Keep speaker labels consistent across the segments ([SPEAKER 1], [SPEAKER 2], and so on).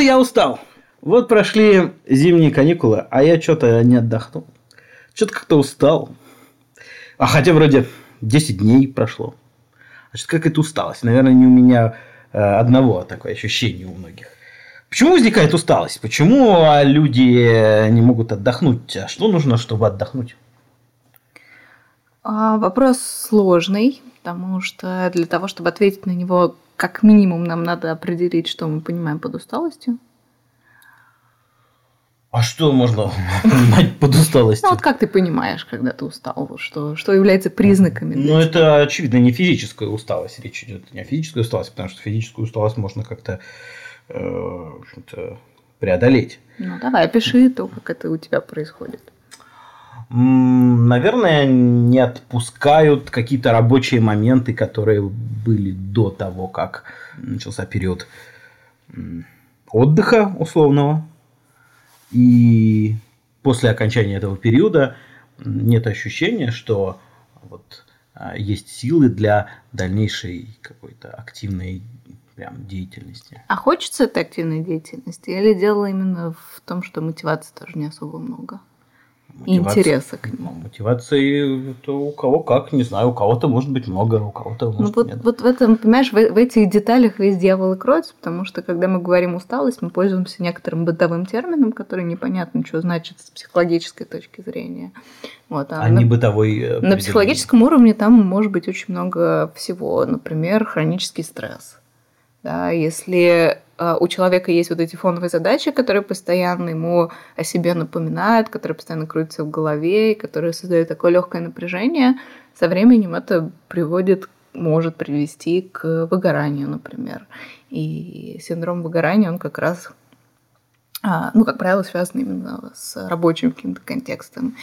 [SPEAKER 1] И я устал. Вот прошли зимние каникулы, а я что-то не отдохнул. Что-то как-то устал. А хотя вроде 10 дней прошло. А что как это усталость? Наверное, не у меня э, одного такое ощущение у многих. Почему возникает усталость? Почему а, люди не могут отдохнуть? А что нужно, чтобы отдохнуть?
[SPEAKER 2] А, вопрос сложный, потому что для того, чтобы ответить на него, как минимум нам надо определить, что мы понимаем под усталостью.
[SPEAKER 1] А что можно понимать под усталостью?
[SPEAKER 2] Ну вот как ты понимаешь, когда ты устал? Что, что является признаками?
[SPEAKER 1] Ну это, очевидно, не физическая усталость. Речь идет не о физической усталости, потому что физическую усталость можно как-то э, преодолеть.
[SPEAKER 2] Ну давай, опиши то, как это у тебя происходит.
[SPEAKER 1] Наверное, не отпускают какие-то рабочие моменты, которые были до того, как начался период отдыха условного и после окончания этого периода нет ощущения, что вот а, есть силы для дальнейшей какой-то активной прям деятельности.
[SPEAKER 2] А хочется этой активной деятельности? Или дело именно в том, что мотивации тоже не особо много? Интереса к нему.
[SPEAKER 1] Ну, мотивации это у кого как, не знаю, у кого-то может быть много, у кого-то
[SPEAKER 2] может ну, вот, нет. Вот в этом, понимаешь, в, в этих деталях весь дьявол и кроется, потому что когда мы говорим усталость, мы пользуемся некоторым бытовым термином, который непонятно, что значит с психологической точки зрения.
[SPEAKER 1] Вот, а, а на, не бытовой.
[SPEAKER 2] Э, на психологическом уровне там может быть очень много всего, например, хронический стресс. Да, если а, у человека есть вот эти фоновые задачи, которые постоянно ему о себе напоминают, которые постоянно крутятся в голове, и которые создают такое легкое напряжение, со временем это приводит может привести к выгоранию, например. И синдром выгорания, он как раз а, ну, как правило, связан именно с рабочим каким-то контекстом.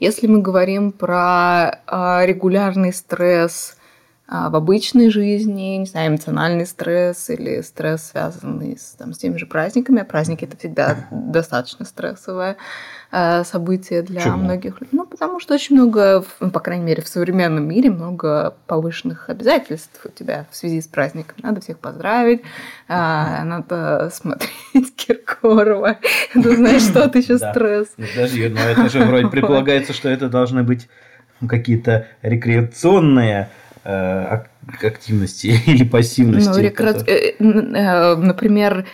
[SPEAKER 2] Если мы говорим про а, регулярный стресс, а, в обычной жизни, не знаю, эмоциональный стресс или стресс, связанный с, там, с теми же праздниками. А праздники это всегда достаточно стрессовое э, событие для Почему? многих людей. Ну, потому что очень много, ну, по крайней мере, в современном мире много повышенных обязательств у тебя в связи с праздником. Надо всех поздравить, э, надо смотреть Киркорова, ты знаешь, что ты еще стресс.
[SPEAKER 1] Подожди, но это же вроде предполагается, что это должны быть какие-то рекреационные активности или пассивности. Ну, рекре...
[SPEAKER 2] Э, э, например,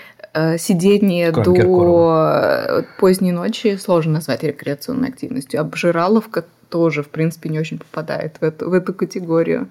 [SPEAKER 2] сидение до поздней ночи сложно назвать рекреационной активностью. Обжираловка тоже, в принципе, не очень попадает в эту, в эту категорию.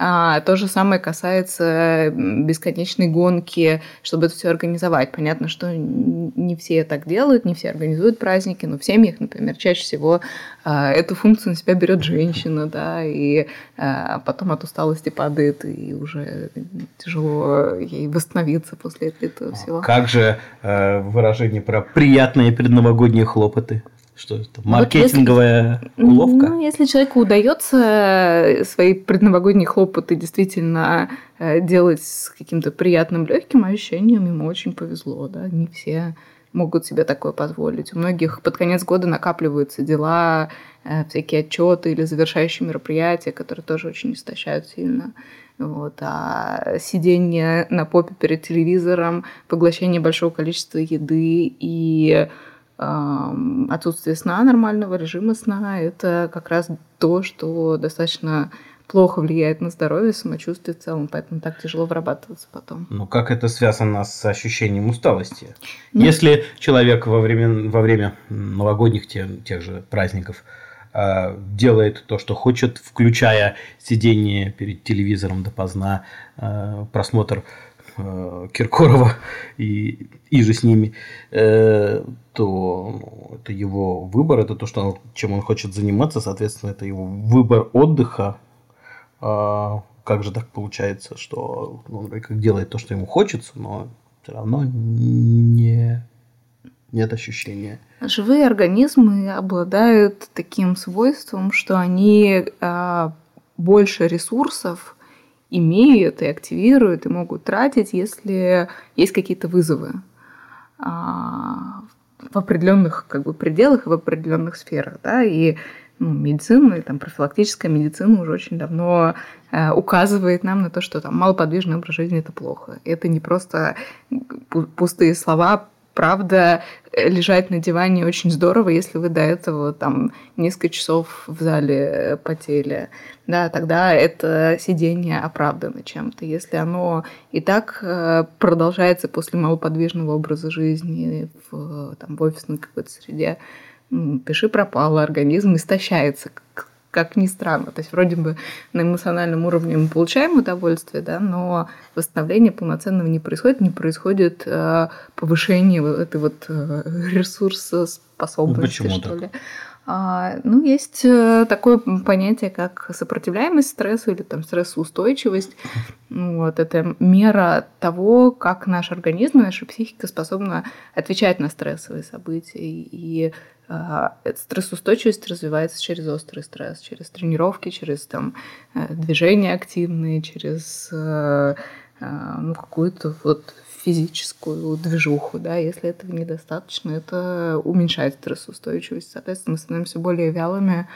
[SPEAKER 2] А, то же самое касается бесконечной гонки, чтобы это все организовать. Понятно, что не все так делают, не все организуют праздники, но в семьях, например, чаще всего а, эту функцию на себя берет женщина, да, и а, потом от усталости падает, и уже тяжело ей восстановиться после этого всего.
[SPEAKER 1] Как же э, выражение про приятные предновогодние хлопоты? Что это? Маркетинговая вот если, уловка?
[SPEAKER 2] Ну, если человеку удается свои предновогодние хлопоты действительно э, делать с каким-то приятным, легким ощущением, ему очень повезло. Да? Не все могут себе такое позволить. У многих под конец года накапливаются дела, э, всякие отчеты или завершающие мероприятия, которые тоже очень истощают сильно. Вот. А сидение на попе перед телевизором, поглощение большого количества еды и отсутствие сна, нормального режима сна, это как раз то, что достаточно плохо влияет на здоровье, самочувствие в целом, поэтому так тяжело вырабатываться потом.
[SPEAKER 1] Ну, как это связано с ощущением усталости? Ну, Если человек во время, во время новогодних тех, тех же праздников э, делает то, что хочет, включая сидение перед телевизором допоздна, э, просмотр Киркорова и, и же с ними, э, то ну, это его выбор, это то, что он, чем он хочет заниматься, соответственно, это его выбор отдыха. А как же так получается, что он как делает то, что ему хочется, но все равно не нет ощущения.
[SPEAKER 2] Живые организмы обладают таким свойством, что они а, больше ресурсов имеют и активируют, и могут тратить, если есть какие-то вызовы а, в определенных как бы, пределах и в определенных сферах. Да? И ну, медицина и там профилактическая медицина уже очень давно э, указывает нам на то, что там малоподвижный образ жизни это плохо. Это не просто пустые слова, правда, э, лежать на диване очень здорово, если вы до этого там несколько часов в зале э, потели. Да, тогда это сидение оправдано чем-то. Если оно и так э, продолжается после малоподвижного образа жизни в, там, в офисной какой-то среде, пиши пропало, организм истощается, как ни странно. То есть вроде бы на эмоциональном уровне мы получаем удовольствие, да, но восстановление полноценного не происходит, не происходит э, повышение этой вот э, ресурсоспособности,
[SPEAKER 1] ну,
[SPEAKER 2] что так? ли. А, ну, есть э, такое понятие, как сопротивляемость стрессу или там стрессоустойчивость. Вот, это мера того, как наш организм, наша психика способна отвечать на стрессовые события. И стрессоустойчивость развивается через острый стресс, через тренировки, через там, э, движения активные, через э, ну, какую-то вот физическую движуху, да, если этого недостаточно, это уменьшает стрессоустойчивость. Соответственно, мы становимся более вялыми,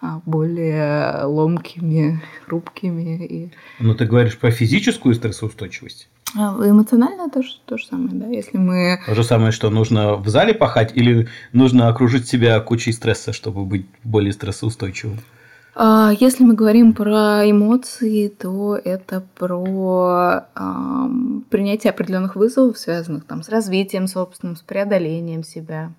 [SPEAKER 2] а, более ломкими, хрупкими. И...
[SPEAKER 1] Но ты говоришь про физическую стрессоустойчивость?
[SPEAKER 2] А эмоционально то то же самое, да. Если мы...
[SPEAKER 1] То же самое, что нужно в зале пахать или нужно окружить себя кучей стресса, чтобы быть более стрессоустойчивым?
[SPEAKER 2] А, если мы говорим про эмоции, то это про эм, принятие определенных вызовов, связанных там, с развитием собственным, с преодолением себя.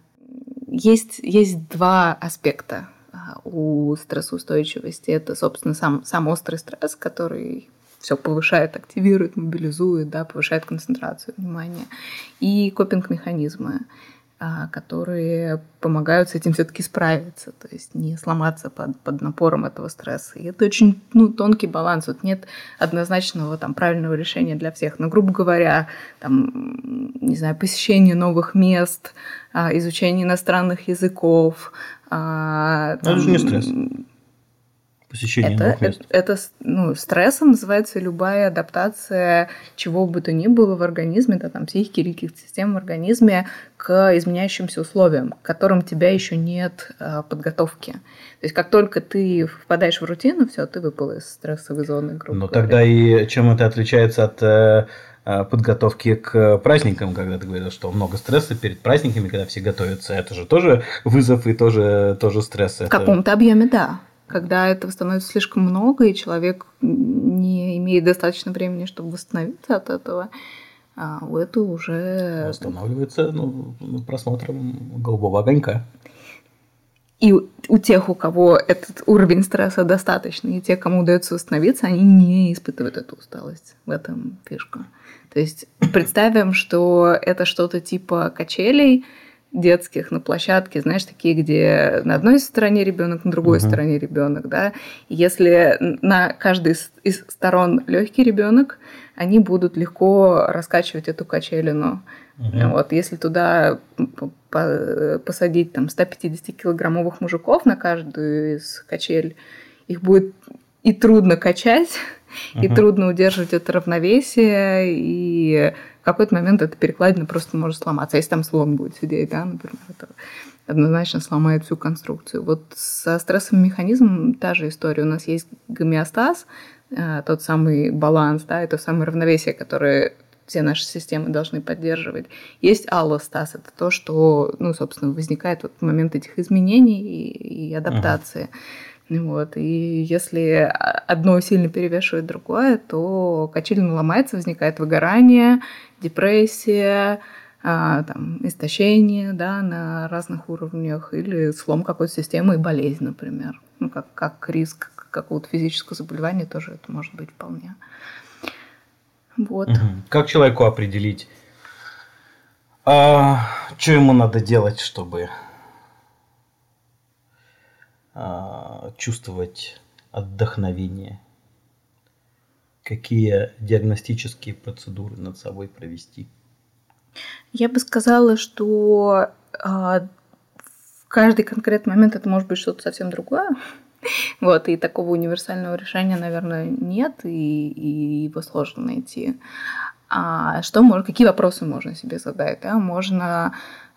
[SPEAKER 2] Есть, есть два аспекта а, у стрессоустойчивости. Это, собственно, сам, сам острый стресс, который все повышает, активирует, мобилизует, да, повышает концентрацию внимания. И копинг-механизмы, а, которые помогают с этим все-таки справиться, то есть не сломаться под, под напором этого стресса. И это очень ну, тонкий баланс. Вот нет однозначного там, правильного решения для всех. Но, грубо говоря, там, не знаю, посещение новых мест, а, изучение иностранных языков.
[SPEAKER 1] Там, это же не стресс
[SPEAKER 2] посещение это, новых мест? Это, это ну, стрессом называется любая адаптация чего бы то ни было в организме, да, там, психики или каких-то систем в организме к изменяющимся условиям, к которым тебя еще нет э, подготовки. То есть как только ты впадаешь в рутину, все, ты выпал из стрессовой зоны,
[SPEAKER 1] грубо Но говоря. тогда и чем это отличается от э, э, подготовки к праздникам, когда ты говорил, что много стресса перед праздниками, когда все готовятся, это же тоже вызов и тоже, тоже стресс. В
[SPEAKER 2] это... каком-то объеме, да когда этого становится слишком много, и человек не имеет достаточно времени, чтобы восстановиться от этого, а у этого уже...
[SPEAKER 1] Восстанавливается ну, просмотром голубого огонька.
[SPEAKER 2] И у тех, у кого этот уровень стресса достаточный, и те, кому удается восстановиться, они не испытывают эту усталость. В этом фишка. То есть представим, что это что-то типа качелей, детских на площадке, знаешь, такие, где на одной стороне ребенок, на другой uh-huh. стороне ребенок, да. И если на каждой из сторон легкий ребенок, они будут легко раскачивать эту качелину. Uh-huh. Вот, если туда посадить там 150-килограммовых мужиков на каждую из качель, их будет и трудно качать, uh-huh. и трудно удерживать это равновесие, и в какой-то момент эта перекладина просто может сломаться. Если там слон будет сидеть, да, например, это однозначно сломает всю конструкцию. Вот со стрессовым механизмом та же история. У нас есть гомеостаз, э, тот самый баланс, да, это самое равновесие, которое все наши системы должны поддерживать. Есть аллостаз, это то, что, ну, собственно, возникает вот в момент этих изменений и, и адаптации. Uh-huh. Вот. И если одно сильно перевешивает другое, то качелина ломается, возникает выгорание, депрессия, а, там, истощение да, на разных уровнях или слом какой-то системы и болезнь, например. Ну, как, как риск какого-то физического заболевания тоже это может быть вполне. Вот.
[SPEAKER 1] Как человеку определить, а, что ему надо делать, чтобы а, чувствовать отдохновение? Какие диагностические процедуры над собой провести?
[SPEAKER 2] Я бы сказала, что а, в каждый конкретный момент это может быть что-то совсем другое. Вот, и такого универсального решения, наверное, нет, и, и его сложно найти. А что можно, какие вопросы можно себе задать? Да? Можно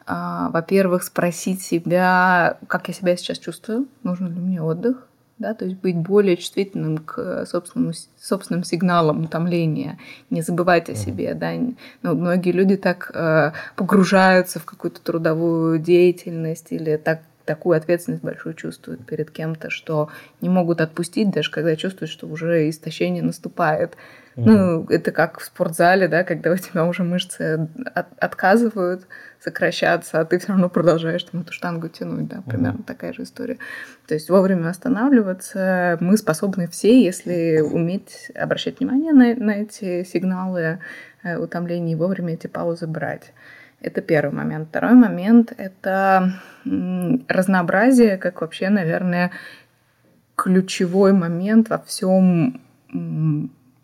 [SPEAKER 2] а, во-первых, спросить себя, как я себя сейчас чувствую, нужен ли мне отдых, да, то есть быть более чувствительным к собственному, собственным сигналам утомления, не забывать о себе, да, ну, многие люди так э, погружаются в какую-то трудовую деятельность или так такую ответственность большую чувствуют перед кем-то, что не могут отпустить, даже когда чувствуют, что уже истощение наступает. Mm-hmm. Ну, это как в спортзале, да, когда у тебя уже мышцы от, отказывают сокращаться, а ты все равно продолжаешь там эту штангу тянуть, да, примерно mm-hmm. такая же история. То есть вовремя останавливаться мы способны все, если уметь обращать внимание на, на эти сигналы э, утомления и вовремя эти паузы брать. Это первый момент. Второй момент — это разнообразие, как вообще, наверное, ключевой момент во всем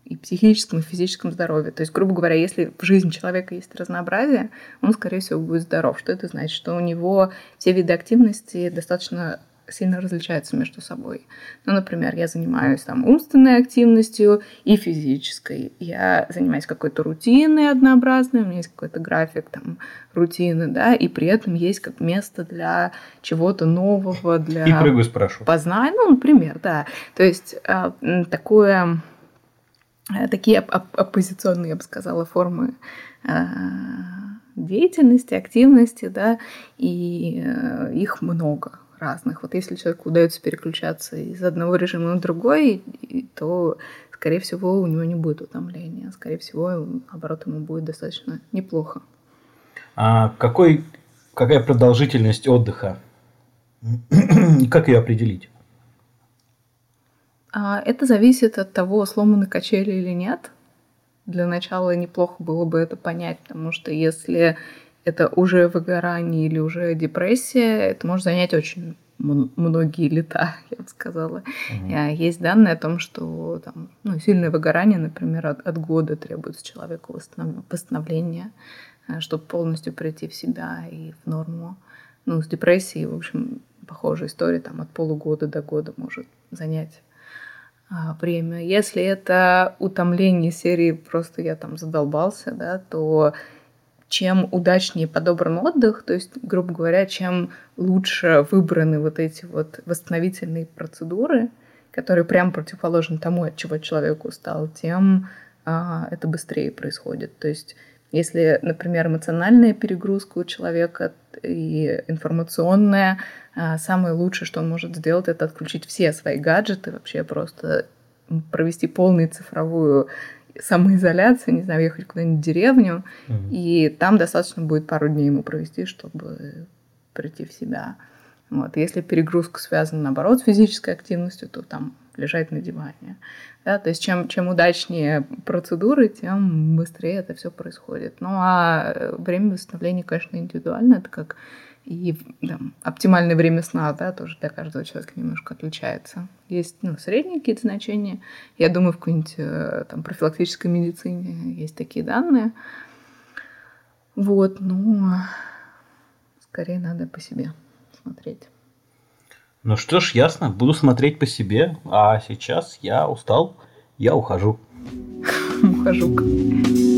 [SPEAKER 2] и психическом, и физическом здоровье. То есть, грубо говоря, если в жизни человека есть разнообразие, он, скорее всего, будет здоров. Что это значит? Что у него все виды активности достаточно сильно различаются между собой. Ну, например, я занимаюсь там умственной активностью и физической. Я занимаюсь какой-то рутиной однообразной, у меня есть какой-то график там рутины, да, и при этом есть как место для чего-то нового, для...
[SPEAKER 1] И прыгаю спрошу.
[SPEAKER 2] Познания, ну, например, да. То есть а, такое э, такие оп- оппозиционные, я бы сказала, формы а, деятельности, активности, да, и э, их много разных. Вот если человеку удается переключаться из одного режима на другой, то, скорее всего, у него не будет утомления. Скорее всего, наоборот, ему будет достаточно неплохо.
[SPEAKER 1] А какой, какая продолжительность отдыха? как ее определить?
[SPEAKER 2] А, это зависит от того, сломаны качели или нет. Для начала неплохо было бы это понять, потому что если это уже выгорание или уже депрессия, это может занять очень многие лета, я бы сказала. Угу. Есть данные о том, что там, ну, сильное выгорание, например, от, от года требуется человеку восстановления, э, чтобы полностью прийти в себя и в норму. Ну, с депрессией, в общем, похожая история, там от полугода до года может занять а, время. Если это утомление серии «просто я там задолбался», да, то чем удачнее подобран отдых, то есть, грубо говоря, чем лучше выбраны вот эти вот восстановительные процедуры, которые прям противоположны тому, от чего человек устал, тем а, это быстрее происходит. То есть, если, например, эмоциональная перегрузка у человека и информационная, а, самое лучшее, что он может сделать, это отключить все свои гаджеты, вообще просто провести полную цифровую самоизоляция, не знаю, ехать куда-нибудь в деревню, угу. и там достаточно будет пару дней ему провести, чтобы прийти в себя. Вот. Если перегрузка связана, наоборот, с физической активностью, то там лежать на диване. Да? То есть чем, чем удачнее процедуры, тем быстрее это все происходит. Ну а э, время восстановления, конечно, индивидуально. Это как и там, оптимальное время сна, да, тоже для каждого человека немножко отличается. Есть ну, средние какие-то значения. Я думаю, в какой-нибудь э, там, профилактической медицине есть такие данные. Вот, ну, скорее надо по себе смотреть.
[SPEAKER 1] Ну что ж, ясно, буду смотреть по себе, а сейчас я устал, я ухожу.
[SPEAKER 2] Ухожу.